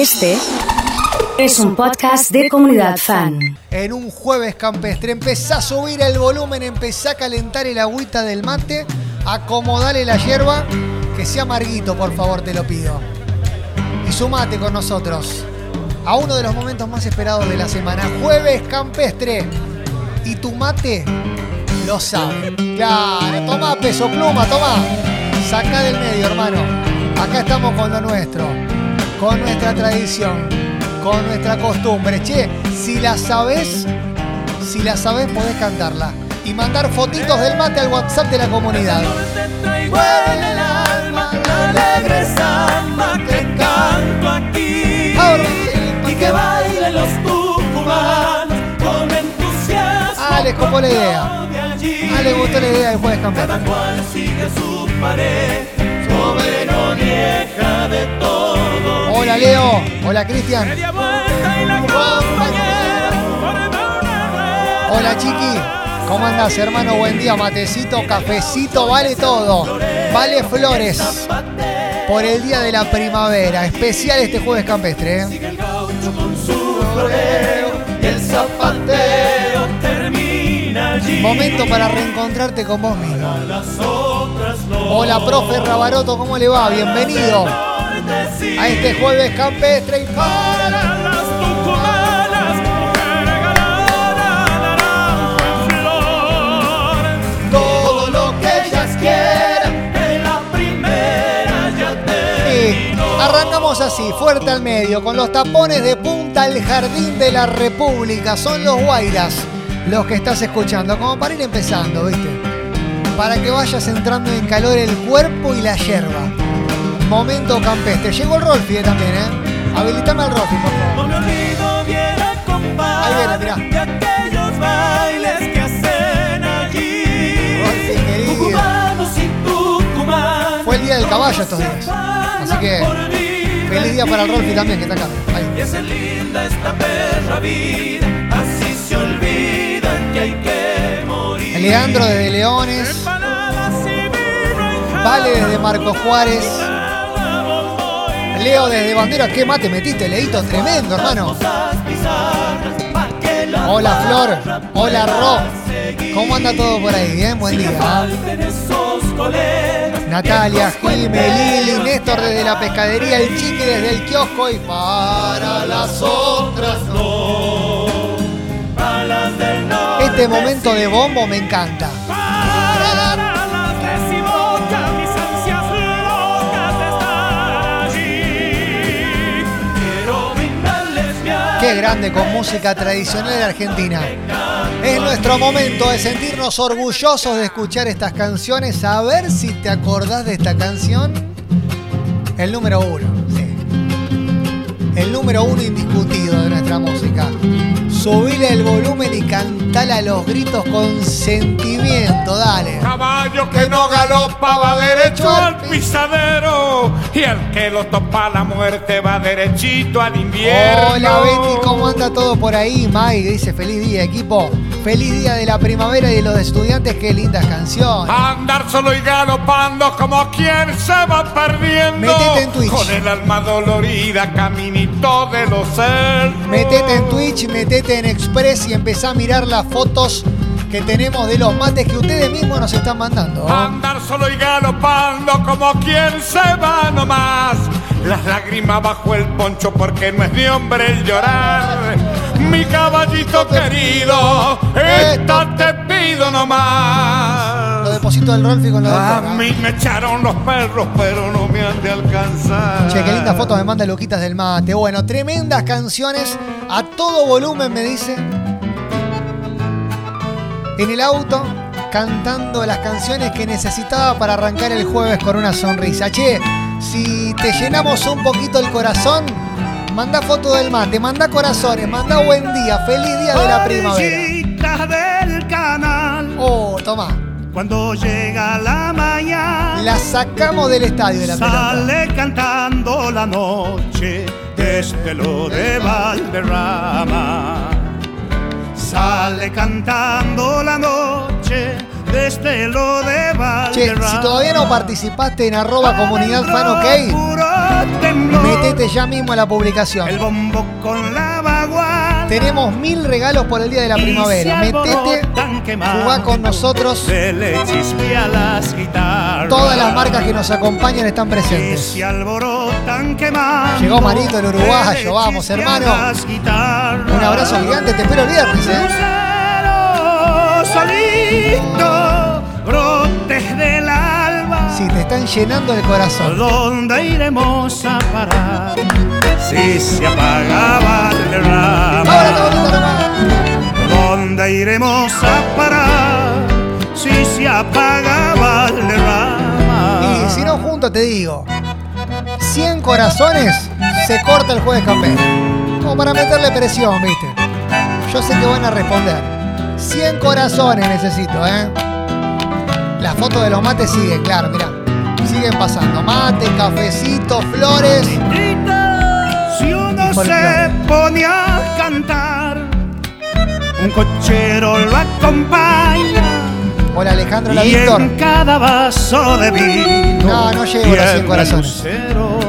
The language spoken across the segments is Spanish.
Este es un podcast de comunidad fan. En un jueves campestre, empezá a subir el volumen, empezá a calentar el agüita del mate, acomodale la hierba, que sea amarguito, por favor, te lo pido. Y sumate con nosotros a uno de los momentos más esperados de la semana, jueves campestre. Y tu mate lo sabe. Claro, toma peso pluma, toma. Saca del medio, hermano. Acá estamos con lo nuestro, con nuestra tradición, con nuestra costumbre. Che, si la sabes, si la sabes, podés cantarla. Y mandar fotitos del mate al WhatsApp de la comunidad. y que bailen los tucumanos con entusiasmo. Ah, les copó la idea. Ah, le gustó la idea del jueves campeón. Cada cual sigue su pared, una rueda. Hola Chiqui, ¿cómo andás hermano? Buen día, matecito, cafecito, vale todo. Vale flores. Por el día de la primavera, especial este jueves campestre. ¿eh? Momento para reencontrarte con vos mismo. Hola profe Rabaroto, ¿cómo le va? Bienvenido a este jueves campestre y para la... Las tucumanas, mujer regalada, naranja en flor. Todo lo que ellas quieran, que la primera ya Sí, terminó. Arrancamos así, fuerte al medio, con los tapones de punta al jardín de la República. Son los guairas los que estás escuchando, como para ir empezando, ¿viste? Para que vayas entrando en calor el cuerpo y la yerba. Momento campestre. Llegó el Rolfi eh, también, ¿eh? Habilitame al Rolfi, por favor. No me olvido bien Ahí viene, mirá. de aquellos bailes que hacen allí. Rolfi, querido. Fue el día del caballo estos días. Así que, Feliz día para el Rolfi también, que está acá. Ahí. Y es linda esta perra vida, así se olvida que hay que morir. Leandro desde Leones. Vale desde Marco Juárez. Leo desde Banderas. ¿Qué mate metiste, Leito? Tremendo, hermano. Hola Flor, hola Ro. ¿Cómo anda todo por ahí? Bien, buen día. colegas, Natalia, cuenteros, Lili, Néstor desde la pescadería, el chiqui desde el kiosco y para las otras no. Este momento de bombo me encanta. Grande con música tradicional de Argentina. Es nuestro momento de sentirnos orgullosos de escuchar estas canciones. A ver si te acordás de esta canción. El número uno, sí. El número uno indiscutido de nuestra música. Subile el volumen y cantala a los gritos con sentimiento, dale. Caballo que no galopa va derecho al pisadero y el que lo topa la muerte va derechito al invierno. Hola Betty, ¿cómo anda todo por ahí? Mai dice feliz día equipo. Feliz día de la primavera y de los estudiantes, qué lindas canciones. Andar solo y galopando como quien se va perdiendo. Metete en Twitch. Con el alma dolorida, caminito de los cerros. Metete en Twitch, metete en Express y empezá a mirar las fotos que tenemos de los mates que ustedes mismos nos están mandando. Andar solo y galopando como quien se va nomás. Las lágrimas bajo el poncho porque no es de hombre el llorar. Mi caballito querido, esta te pido nomás. Deposito del Rolfi con lo A de mí me echaron los perros, pero no me han de alcanzar. Che, qué linda foto me manda Luquitas del Mate. Bueno, tremendas canciones a todo volumen, me dice. En el auto, cantando las canciones que necesitaba para arrancar el jueves con una sonrisa. Che, si te llenamos un poquito el corazón, manda foto del mate, manda corazones, manda buen día, feliz día de la primavera. Del canal, Oh, toma. Cuando llega la mañana, La sacamos del estadio de la pelota. sale cantando la noche desde lo de Valderrama. Sale cantando la noche desde lo de Che, Valderrama. si todavía no participaste en arroba comunidad fan ok. Metete ya mismo a la publicación. El bombo con la vaguada. Tenemos mil regalos por el día de la primavera. Metete, jugá con nosotros. Todas las marcas que nos acompañan están presentes. Llegó Marito, el uruguayo. Vamos, hermano. Un abrazo gigante, te espero el viernes, ¿eh? Lucero solito, brotes del alba. Sí, te están llenando el corazón. ¿Dónde iremos a parar? Si se apagaba el nomás. ¿Dónde iremos a parar? Si se apagaba el derrama. Y si no junto te digo, 100 corazones se corta el jueves campero. Como para meterle presión, viste. Yo sé que van a responder. 100 corazones necesito, ¿eh? Las fotos de los mates siguen, claro, mirá. Siguen pasando. Mate, cafecito, flores. Se pone a cantar, un cochero lo acompaña. Hola Alejandro, hola y Víctor. en cada vaso de vino. No, no llego a los 100 tiembla el corazones.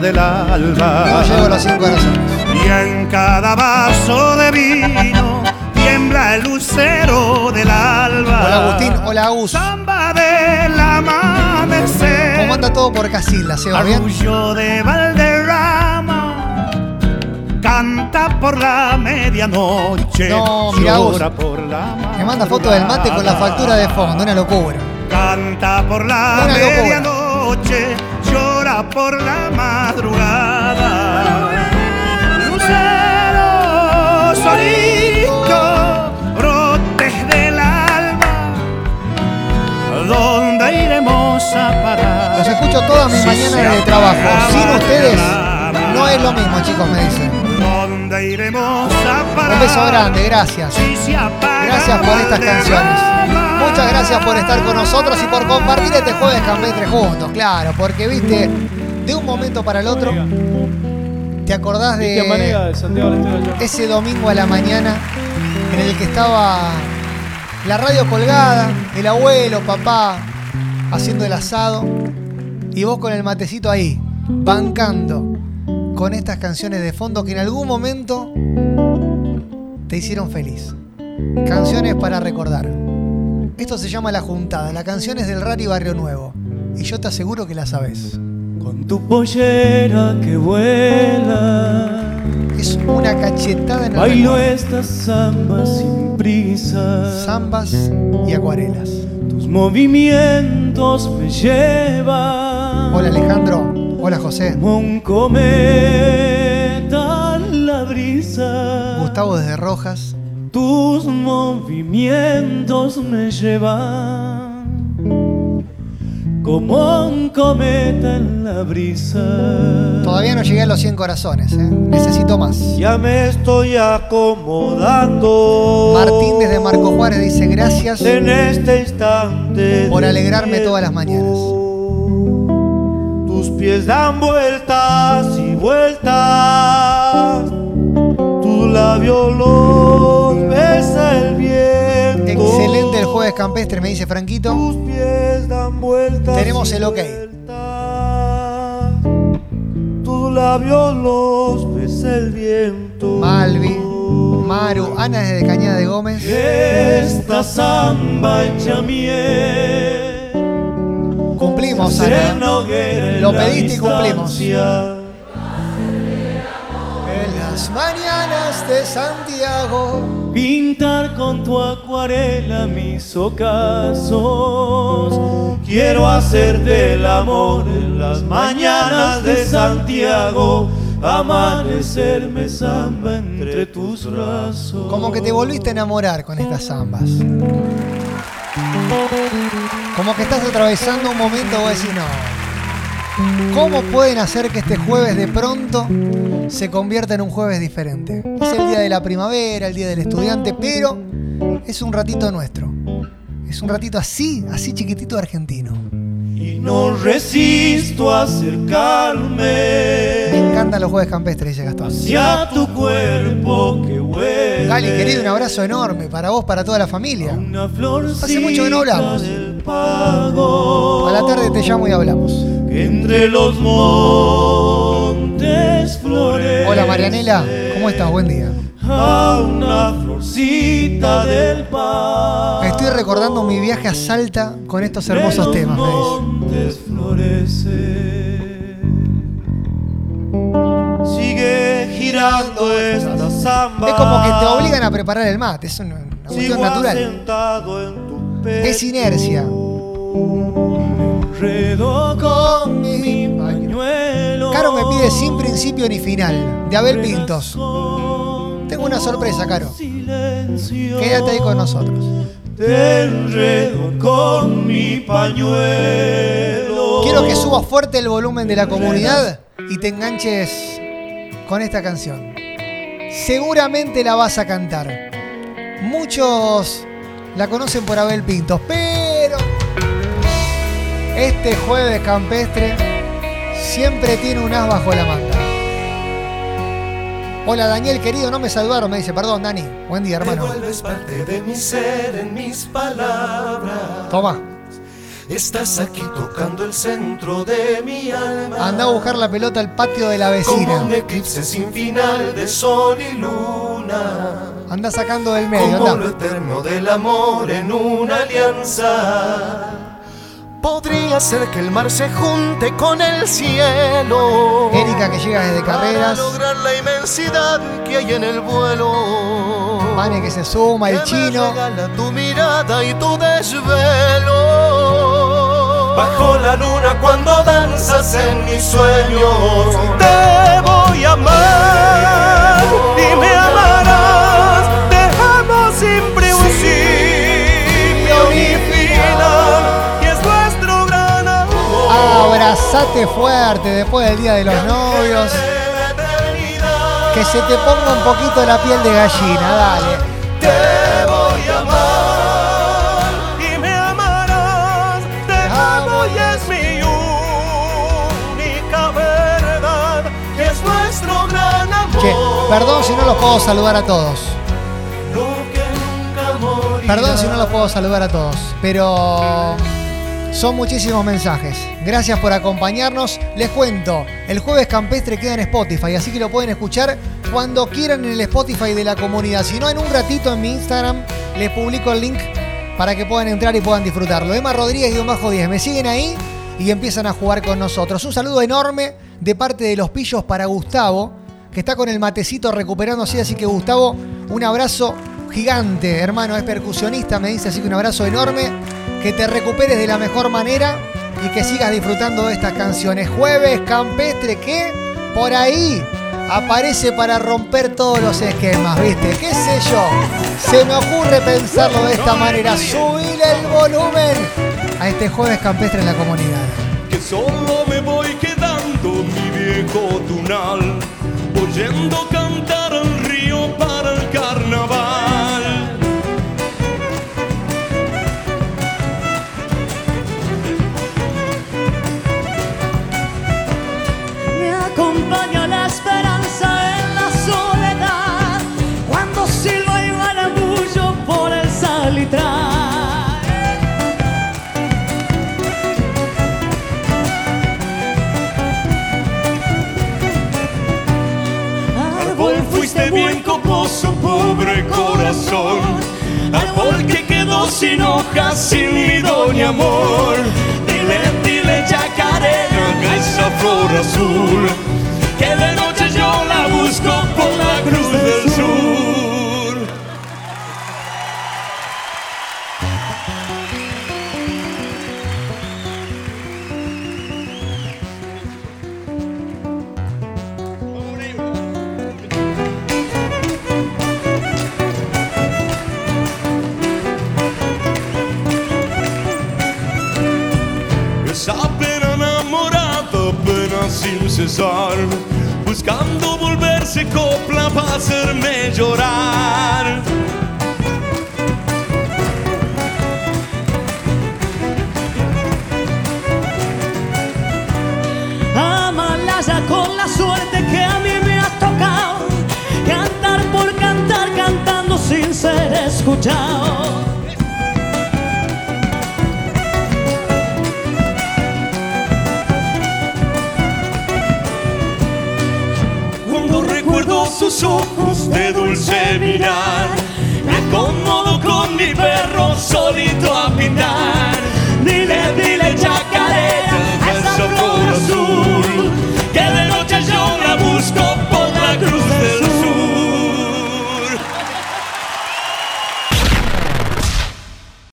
del alba. No llego a los 100 corazones. Y en cada vaso de vino tiembla el lucero del alba. Hola Agustín, hola Agus. Samba del amanecer. ¿Cómo anda todo por Casilda? ¿Se va bien? De Valderrama canta por la medianoche. No, mirá vos. llora por la Me manda foto del mate con la factura de fondo, una locura. Canta por la Una locura. medianoche, llora por la madrugada. Lucero solito, brotes del alba. ¿Dónde iremos a parar? Los escucho todas mis Si mañanas de trabajo. Sin ustedes no es lo mismo, chicos, me dicen. ¿Dónde iremos a parar? Un beso grande, gracias. Gracias por estas canciones. Muchas gracias por estar con nosotros y por compartir este jueves campestre juntos, claro, porque viste, de un momento para el otro, te acordás de ese domingo a la mañana en el que estaba la radio colgada, el abuelo, papá, haciendo el asado, y vos con el matecito ahí, bancando con estas canciones de fondo que en algún momento te hicieron feliz. Canciones para recordar. Esto se llama La Juntada, la canción es del Rari Barrio Nuevo, y yo te aseguro que la sabes. Con tu pollera que vuela, Es una cachetada en el bailo recuerdo. esta samba sin prisa. Zambas y acuarelas. Tus movimientos me llevan. Hola Alejandro, hola José. Un cometa en la brisa. Gustavo desde Rojas. Tus movimientos me llevan como un cometa en la brisa. Todavía no llegué a los 100 corazones, ¿eh? necesito más. Ya me estoy acomodando. Martín desde Marco Juárez dice gracias En este instante. por alegrarme todas las mañanas. Tus pies dan vueltas y vueltas. Tus labios los besa el viento. Excelente el jueves campestre, me dice Franquito. Tus pies dan vueltas. Tenemos el ok. vueltas. Tus labios los besa el viento. Malvi, Maru, Ana desde Cañada de Gómez. Esta samba hecha miel. Lo pediste y cumplimos. En las mañanas de Santiago. Pintar con tu acuarela mis ocasos. Quiero hacerte el amor en las mañanas de Santiago. Amanecerme samba entre tus brazos. Como que te volviste a enamorar con estas zambas. Como que estás atravesando un momento vos decís, no. ¿Cómo pueden hacer que este jueves de pronto se convierta en un jueves diferente? Es el día de la primavera, el día del estudiante, pero es un ratito nuestro. Es un ratito así, así chiquitito argentino. Y no resisto a acercarme. Me encantan los jueves campestres, dice Gastón. hacia tu cuerpo que huele. Gali, querido, un abrazo enorme para vos, para toda la familia. Una Hace mucho que no hablamos. Pago. A la tarde te llamo y hablamos. entre los montes flores. Hola Marianela, ¿cómo estás? Buen día. A una florcita del. Estoy recordando mi viaje a Salta con estos hermosos los temas, montes florece. Sigue girando esta samba. Es como que te obligan a preparar el mate, es una, una cuestión natural. Es inercia. Enredo con mi pañuelo. Caro me pide sin principio ni final, de Abel Pintos. Tengo una sorpresa, Caro. Quédate ahí con nosotros. Te enredo con mi pañuelo. Quiero que subas fuerte el volumen de la comunidad y te enganches con esta canción. Seguramente la vas a cantar. Muchos la conocen por Abel Pintos, pero este jueves campestre siempre tiene un as bajo la manga. Hola Daniel querido, no me saludaron, me dice, perdón Dani. Buen día Te hermano. vuelves parte de mi ser en mis palabras. Toma, Estás aquí tocando el centro de mi alma. anda a buscar la pelota al patio de la Como vecina. un eclipse sin final de sol y luna. Anda sacando del medio, Como anda. lo eterno del amor en una alianza. Podría ser que el mar se junte con el cielo. Erika que llega desde Para carreras. lograr la inmensidad que hay en el vuelo. Mane que se suma, el que me chino. regala tu mirada y tu desvelo. Bajo la luna cuando danzas en mis sueños. Te voy a amar Abrazate fuerte después del día de los novios. Que se te ponga un poquito la piel de gallina, dale. Te voy a amar y me amarás. Te amo y es mi única verdad. Y es nuestro gran amor. Che, perdón si no los puedo saludar a todos. Que. Perdón si no los puedo saludar a todos. Pero son muchísimos mensajes. Gracias por acompañarnos. Les cuento, el jueves campestre queda en Spotify, así que lo pueden escuchar cuando quieran en el Spotify de la comunidad. Si no, en un ratito en mi Instagram les publico el link para que puedan entrar y puedan disfrutarlo. Emma Rodríguez 10. Me siguen ahí y empiezan a jugar con nosotros. Un saludo enorme de parte de los pillos para Gustavo, que está con el matecito recuperándose. Así que Gustavo, un abrazo gigante, hermano. Es percusionista, me dice, así que un abrazo enorme. Que te recuperes de la mejor manera y que sigas disfrutando de estas canciones. Jueves campestre que por ahí aparece para romper todos los esquemas, ¿viste? ¿Qué sé yo? Se me ocurre pensarlo de esta manera. Subir el volumen a este jueves campestre en la comunidad. que solo me voy quedando mi viejo tunal, oyendo cantar pobre corazón. Árbol que quedó sin hojas, sin nido ni amor. Dile, Esa pena enamorada, pena sin cesar, buscando volverse copla para hacerme llorar. Amala ya con la suerte que a mí me ha tocado. Cantar por cantar, cantando sin ser escuchado. ojos de dulce mirar. Me acomodo con mi perro solito a pintar. Dile, dile, chacarera, a esa azul, que de noche yo la busco por la cruz.